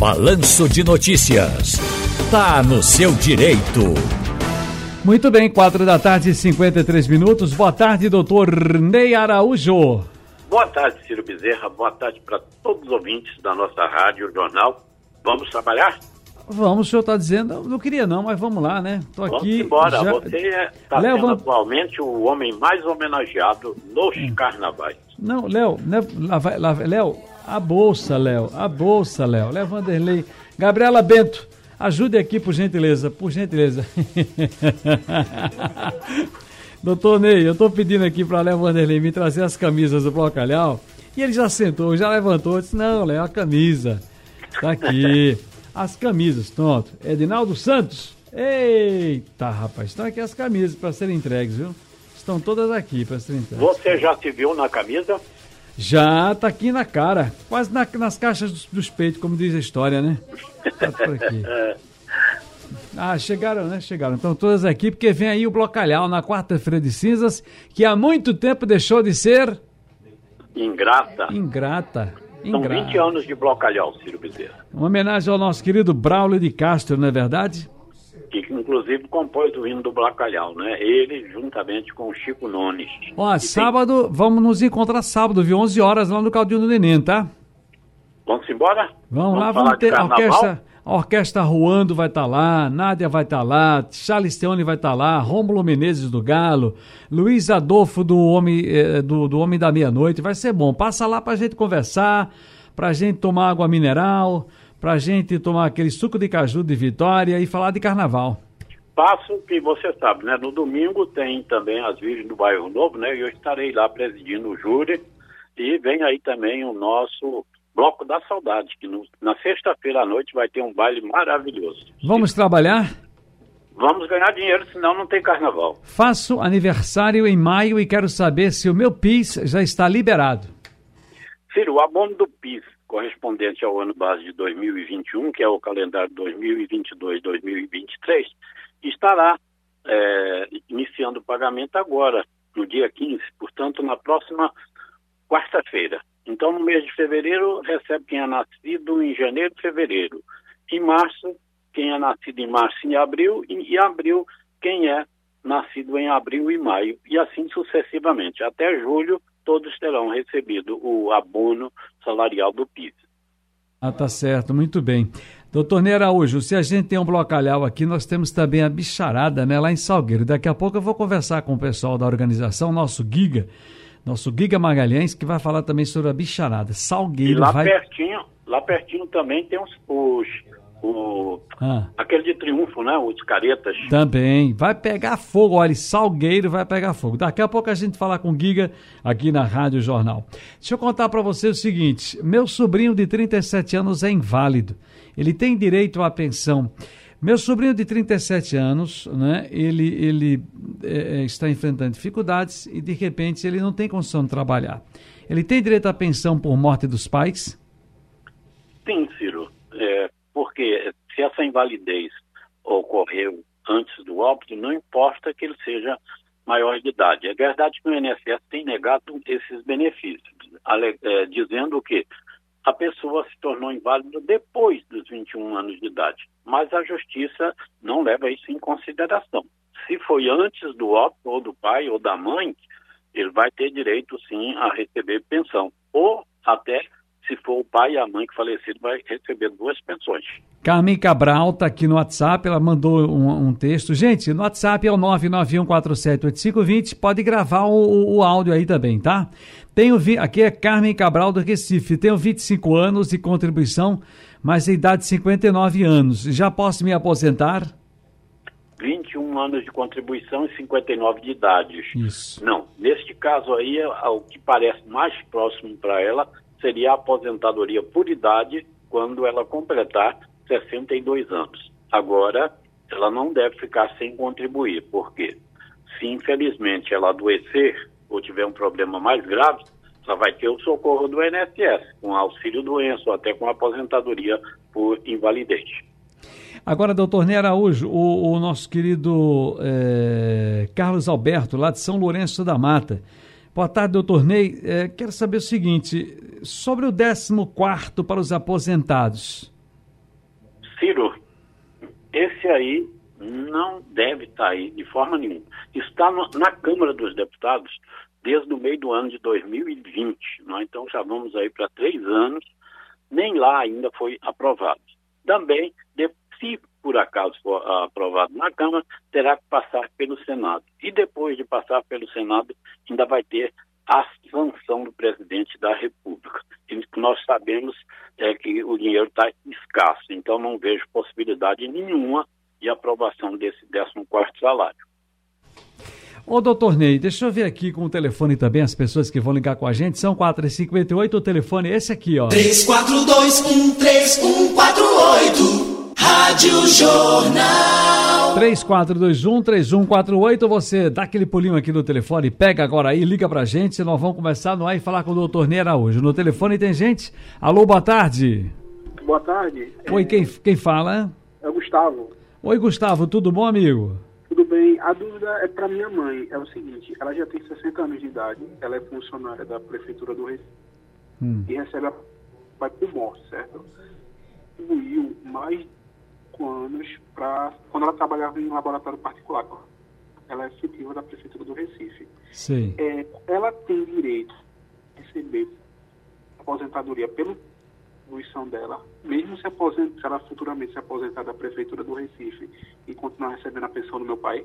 Balanço de Notícias. Tá no seu direito. Muito bem, quatro da tarde, 53 minutos. Boa tarde, doutor Ney Araújo. Boa tarde, Ciro Bezerra. Boa tarde para todos os ouvintes da nossa rádio, jornal. Vamos trabalhar? Vamos, o senhor está dizendo, não queria não, mas vamos lá, né? Tô vamos aqui. embora. Já... Você está Léo, sendo vamos... atualmente o homem mais homenageado nos hum. carnavais. Não, Léo, Léo, a bolsa, Léo, a bolsa, Léo. Léo Vanderlei. Gabriela Bento, ajude aqui, por gentileza, por gentileza. Doutor Ney, eu estou pedindo aqui para Léo Vanderlei me trazer as camisas do Blocalhau. E ele já sentou, já levantou, disse, não, Léo, a camisa. Tá aqui. As camisas, pronto. Edinaldo Santos. Eita, rapaz, estão aqui as camisas para serem entregues, viu? Estão todas aqui para serem entregues. Você já se viu na camisa? Já, tá aqui na cara. Quase na, nas caixas dos, dos, peitos, como diz a história, né? Tá por aqui. Ah, chegaram, né? Chegaram. Estão todas aqui, porque vem aí o Blocalhau na quarta-feira de cinzas, que há muito tempo deixou de ser. Ingrata. Ingrata. São 20 anos de Blocalhau, Ciro Bezerra. Uma homenagem ao nosso querido Braulio de Castro, não é verdade? Que inclusive compôs o hino do Blacalhau, né? Ele juntamente com o Chico Nones. Ó, sábado, tem... vamos nos encontrar sábado, viu? 11 horas lá no Caldinho do Neném, tá? Vamos embora? Vamos, vamos lá, vamos ter a orquestra, a orquestra Ruando vai estar tá lá, Nádia vai estar tá lá, Charles Teone vai estar tá lá, Rômulo Menezes do Galo, Luiz Adolfo do Homem, eh, do, do Homem da Meia-Noite, vai ser bom. Passa lá pra gente conversar, pra gente tomar água mineral, pra gente tomar aquele suco de caju de Vitória e falar de carnaval. Passo que você sabe, né? No domingo tem também as Virgens do Bairro Novo, né? E eu estarei lá presidindo o júri. E vem aí também o nosso Bloco da Saudade, que no, na sexta-feira à noite vai ter um baile maravilhoso. Vamos trabalhar? Vamos ganhar dinheiro, senão não tem carnaval. Faço aniversário em maio e quero saber se o meu PIS já está liberado. Ciro, o abono do PIS, correspondente ao ano base de 2021, que é o calendário 2022-2023, estará é, iniciando o pagamento agora, no dia 15, portanto, na próxima quarta-feira. Então, no mês de fevereiro, recebe quem é nascido em janeiro e fevereiro. Em março, quem é nascido em março e abril. E em abril, quem é nascido em abril e maio. E assim sucessivamente. Até julho, todos terão recebido o abono salarial do PIS. Ah, tá certo, muito bem. Doutor Ney Araújo, se a gente tem um blocalhau aqui, nós temos também a bicharada, né, lá em Salgueiro. Daqui a pouco eu vou conversar com o pessoal da organização, nosso Giga, nosso Giga Magalhães, que vai falar também sobre a bicharada. Salgueiro. E lá vai... pertinho, lá pertinho também tem os, os o, ah. aquele de triunfo, né? Os caretas. Também. Vai pegar fogo, olha, Salgueiro vai pegar fogo. Daqui a pouco a gente fala com Giga aqui na Rádio Jornal. Deixa eu contar para você o seguinte: meu sobrinho de 37 anos é inválido. Ele tem direito à pensão meu sobrinho de 37 anos, né, ele, ele é, é, está enfrentando dificuldades e de repente ele não tem condição de trabalhar. Ele tem direito à pensão por morte dos pais? Sim, Ciro. É, se essa invalidez ocorreu antes do óbito, não importa que ele seja maior de idade. É verdade que o INSS tem negado esses benefícios, é, dizendo que a pessoa se tornou inválida depois dos 21 anos de idade. Mas a justiça não leva isso em consideração. Se foi antes do óbito, ou do pai, ou da mãe, ele vai ter direito, sim, a receber pensão. Ou até se for o pai e a mãe que falecido, vai receber duas pensões. Carmen Cabral está aqui no WhatsApp, ela mandou um, um, texto. Gente, no WhatsApp é o 991478520, pode gravar o, o, áudio aí também, tá? Tenho, aqui é Carmen Cabral do Recife, tenho 25 anos de contribuição, mas a idade de 59 anos. Já posso me aposentar? 21 anos de contribuição e 59 de idade. Isso. Não, neste caso aí, o que parece mais próximo para ela seria a aposentadoria por idade quando ela completar 62 anos. Agora, ela não deve ficar sem contribuir, porque se infelizmente ela adoecer ou tiver um problema mais grave, ela vai ter o socorro do INSS, com auxílio doença ou até com aposentadoria por invalidez. Agora, doutor Ney Araújo, o, o nosso querido é, Carlos Alberto, lá de São Lourenço da Mata, Boa tarde, doutor Ney. É, quero saber o seguinte, sobre o 14 para os aposentados. Ciro, esse aí não deve estar aí de forma nenhuma. Está no, na Câmara dos Deputados desde o meio do ano de 2020. Né? Então já vamos aí para três anos, nem lá ainda foi aprovado. Também, de, se por acaso for aprovado na Câmara, terá que passar pelo Senado. E depois de passar pelo Senado, ainda vai ter a sanção do presidente da República. E nós sabemos é que o dinheiro está escasso, então não vejo possibilidade nenhuma de aprovação desse 14 salário. Ô, doutor Ney, deixa eu ver aqui com o telefone também as pessoas que vão ligar com a gente. São 458 o telefone é esse aqui, ó. 34213148 Rádio Jornal. 34213148, você dá aquele pulinho aqui no telefone, pega agora aí, liga pra gente, nós vamos começar no ar e falar com o doutor Ney Araújo. No telefone tem gente? Alô, boa tarde. Boa tarde. Oi, quem, quem fala? É o Gustavo. Oi, Gustavo, tudo bom, amigo? Tudo bem. A dúvida é para minha mãe. É o seguinte, ela já tem 60 anos de idade, ela é funcionária da Prefeitura do Recife Hum. e recebe a vai por morte, certo? Contribuiu mais 5 anos para quando ela trabalhava em laboratório particular. Ela é efetiva da Prefeitura do Recife. Sei. É, ela tem direito a receber aposentadoria pela contribuição dela, mesmo se, aposent... se ela futuramente se aposentar da Prefeitura do Recife e continuar recebendo a pensão do meu pai?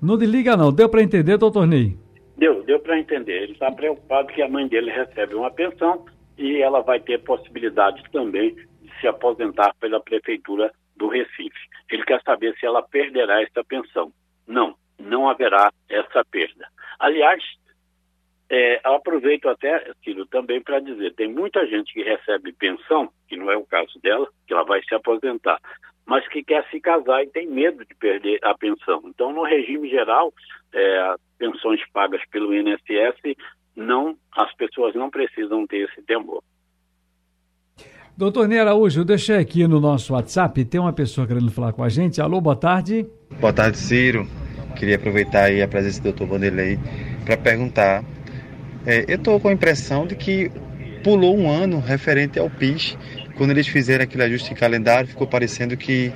Não desliga não, deu pra entender, doutor Ney? Deu, deu para entender. Ele está preocupado que a mãe dele recebe uma pensão e ela vai ter possibilidade também de se aposentar pela Prefeitura do Recife. Ele quer saber se ela perderá essa pensão. Não, não haverá essa perda. Aliás, é, aproveito até, Ciro, também para dizer, tem muita gente que recebe pensão, que não é o caso dela, que ela vai se aposentar, mas que quer se casar e tem medo de perder a pensão. Então, no regime geral, é, pensões pagas pelo INSS, não, as pessoas não precisam ter esse temor. Doutor Ney Araújo, eu deixei aqui no nosso WhatsApp, tem uma pessoa querendo falar com a gente. Alô, boa tarde. Boa tarde, Ciro. Queria aproveitar aí a presença do Dr. Vanderlei para perguntar. É, eu estou com a impressão de que pulou um ano referente ao PIS. Quando eles fizeram aquele ajuste de calendário, ficou parecendo que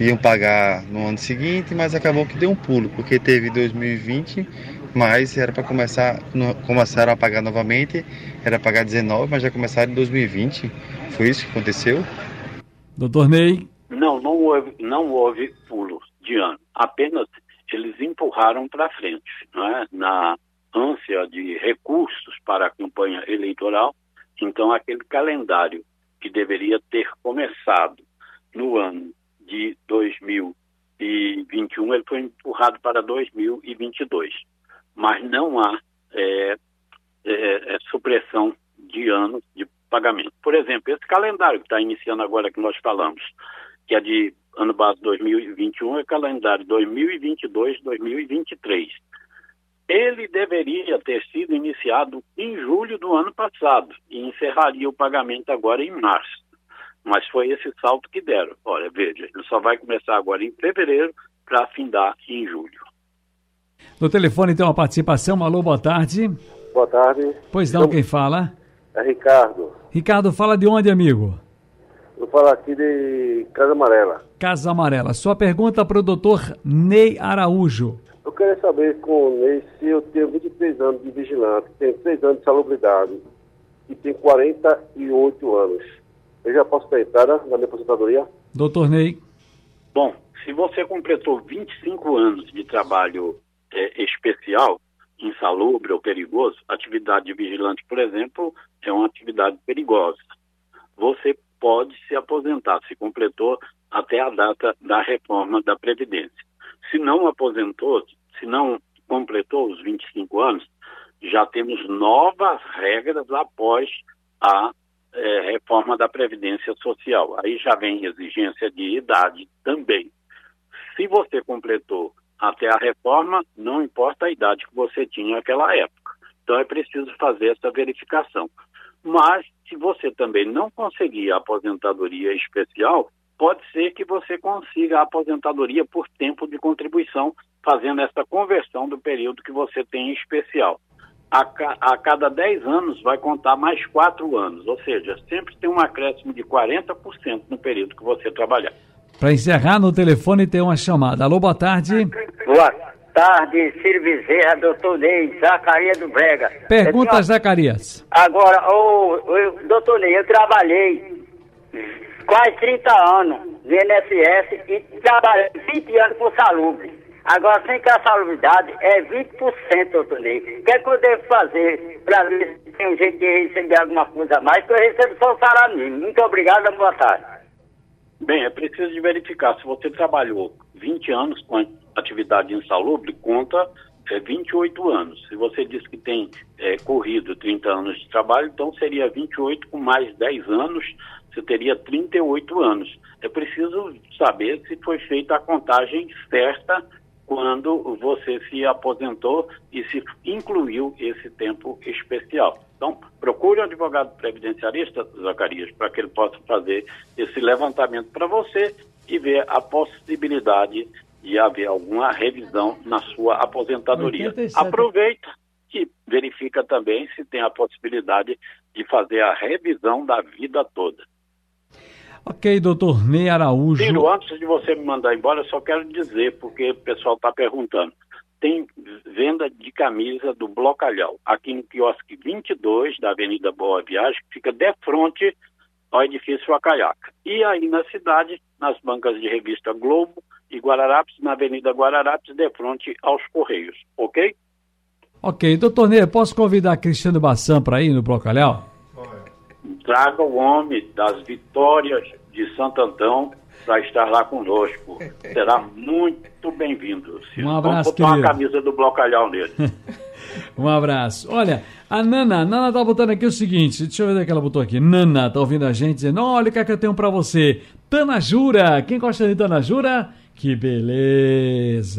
iam pagar no ano seguinte, mas acabou que deu um pulo, porque teve 2020, mas era para começar, no- começaram a pagar novamente, era pagar 19, mas já começaram em 2020. Foi isso que aconteceu? Doutor Ney. Não, não houve, não houve pulo de ano. Apenas eles empurraram para frente, não é? na ânsia de recursos para a campanha eleitoral. Então, aquele calendário que deveria ter começado no ano de 2021, ele foi empurrado para 2022. Mas não há é, é, é, supressão de anos de pagamento. Por exemplo, esse calendário que está iniciando agora que nós falamos, que é de ano base 2021, é calendário 2022-2023. Ele deveria ter sido iniciado em julho do ano passado e encerraria o pagamento agora em março. Mas foi esse salto que deram. Olha, veja, ele só vai começar agora em fevereiro para afindar em julho. No telefone tem uma participação. Alô, boa tarde. Boa tarde. Pois não, quem fala? É Ricardo. Ricardo, fala de onde, amigo? Vou falar aqui de Casa Amarela. Casa Amarela. Sua pergunta para o doutor Ney Araújo. Eu queria saber com o Ney se eu tenho 23 anos de vigilante, tenho 3 anos de salubridade e tenho 48 anos. Eu já posso ter entrada na minha aposentadoria? Doutor Ney. Bom, se você completou 25 anos de trabalho é, especial, insalubre ou perigoso, atividade de vigilante, por exemplo, é uma atividade perigosa. Você pode se aposentar, se completou até a data da reforma da Previdência. Se não aposentou, se não completou os 25 anos, já temos novas regras após a eh, reforma da Previdência Social. Aí já vem exigência de idade também. Se você completou até a reforma, não importa a idade que você tinha naquela época. Então é preciso fazer essa verificação. Mas, se você também não conseguir a aposentadoria especial, pode ser que você consiga a aposentadoria por tempo de contribuição, fazendo essa conversão do período que você tem em especial. a, ca a cada 10 anos vai contar mais 4 anos, ou seja, sempre tem um acréscimo de 40% no período que você trabalhar. Para encerrar no telefone tem uma chamada. Alô, boa tarde. Boa tarde, Ciro Bezerra, doutor Ney, Zacarias do Brega. Pergunta, tenho... Zacarias. Agora, ô, doutor Ney, eu trabalhei quase 30 anos no INSS e trabalhei 20 anos com salubre. Agora, sem que a salubridade é 20%, doutor Ney. O que é que eu devo fazer para ver se tem um jeito de receber alguma coisa a mais? Porque eu recebo só o salário mínimo. Muito obrigado, boa tarde. Bem, é preciso verificar. Se você trabalhou 20 anos com atividade insalubre, conta é, 28 anos. Se você diz que tem é, corrido 30 anos de trabalho, então seria 28 com mais 10 anos, você teria 38 anos. É preciso saber se foi feita a contagem certa quando você se aposentou e se incluiu esse tempo especial. Então, procure um advogado previdenciarista, Zacarias, para que ele possa fazer esse levantamento para você e ver a possibilidade de haver alguma revisão na sua aposentadoria. 87. Aproveita e verifica também se tem a possibilidade de fazer a revisão da vida toda. Ok, doutor Ney Araújo. Ciro, antes de você me mandar embora, eu só quero dizer, porque o pessoal está perguntando. Tem venda de camisa do Blocalhau, aqui no quiosque 22 da Avenida Boa Viagem, que fica de frente ao edifício Acaiaca. E aí na cidade, nas bancas de revista Globo e Guararapes, na Avenida Guararapes, de frente aos Correios, ok? Ok, doutor Ney, posso convidar Cristiano Bassan para ir no Blocalhau? Traga o homem das vitórias de Santo Antão para estar lá conosco. Será muito bem-vindo. Um abraço, Vamos botar uma camisa do Blocalhau nele. um abraço. Olha, a Nana, Nana tá botando aqui o seguinte, deixa eu ver o que ela botou aqui. Nana tá ouvindo a gente dizendo, olha o que, é que eu tenho para você. Tana Jura, quem gosta de Tana Jura? Que beleza.